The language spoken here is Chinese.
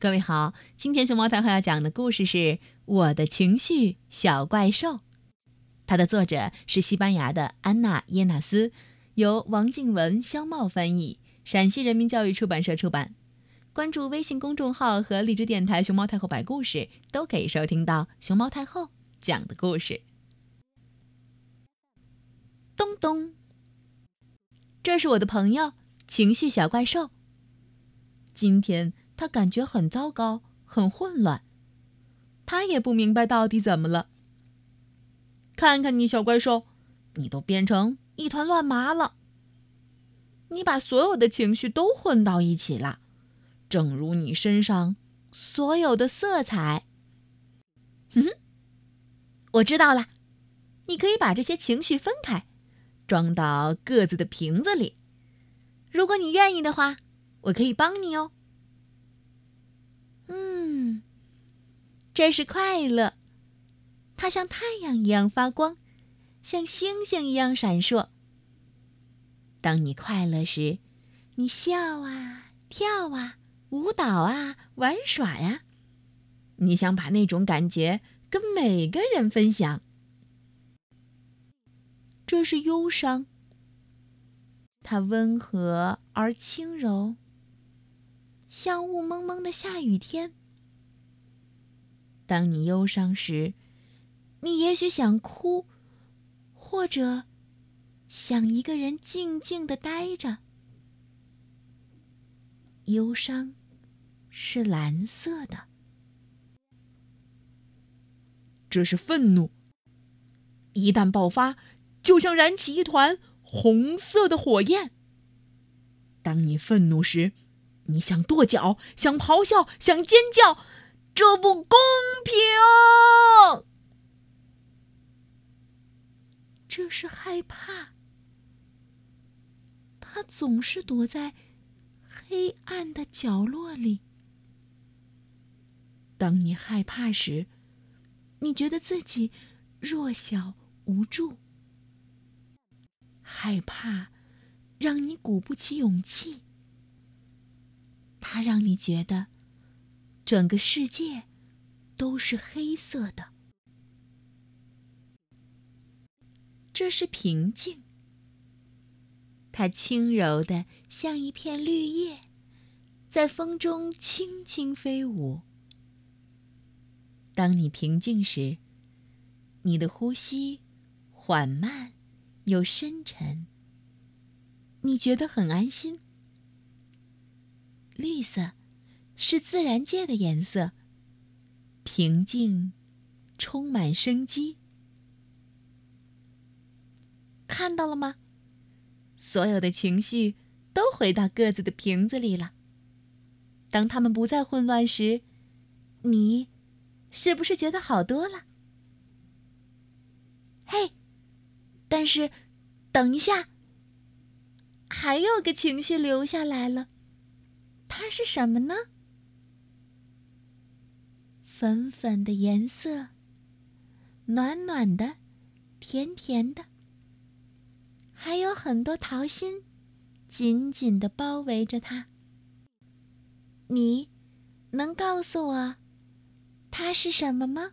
各位好，今天熊猫太后要讲的故事是《我的情绪小怪兽》，它的作者是西班牙的安娜耶纳斯，由王静文、肖茂翻译，陕西人民教育出版社出版。关注微信公众号和荔枝电台“熊猫太后摆故事”，都可以收听到熊猫太后讲的故事。咚咚，这是我的朋友情绪小怪兽。今天。他感觉很糟糕，很混乱。他也不明白到底怎么了。看看你，小怪兽，你都变成一团乱麻了。你把所有的情绪都混到一起了，正如你身上所有的色彩。哼哼，我知道了，你可以把这些情绪分开，装到各自的瓶子里。如果你愿意的话，我可以帮你哦。嗯，这是快乐，它像太阳一样发光，像星星一样闪烁。当你快乐时，你笑啊，跳啊，舞蹈啊，玩耍呀，你想把那种感觉跟每个人分享。这是忧伤，它温和而轻柔。像雾蒙蒙的下雨天。当你忧伤时，你也许想哭，或者想一个人静静的待着。忧伤是蓝色的，这是愤怒。一旦爆发，就像燃起一团红色的火焰。当你愤怒时，你想跺脚，想咆哮，想尖叫，这不公平。这是害怕，他总是躲在黑暗的角落里。当你害怕时，你觉得自己弱小无助，害怕让你鼓不起勇气。它让你觉得整个世界都是黑色的。这是平静，它轻柔的像一片绿叶，在风中轻轻飞舞。当你平静时，你的呼吸缓慢又深沉，你觉得很安心。绿色是自然界的颜色，平静，充满生机。看到了吗？所有的情绪都回到各自的瓶子里了。当它们不再混乱时，你是不是觉得好多了？嘿，但是，等一下，还有个情绪留下来了。它是什么呢？粉粉的颜色，暖暖的，甜甜的，还有很多桃心，紧紧的包围着它。你能告诉我，它是什么吗？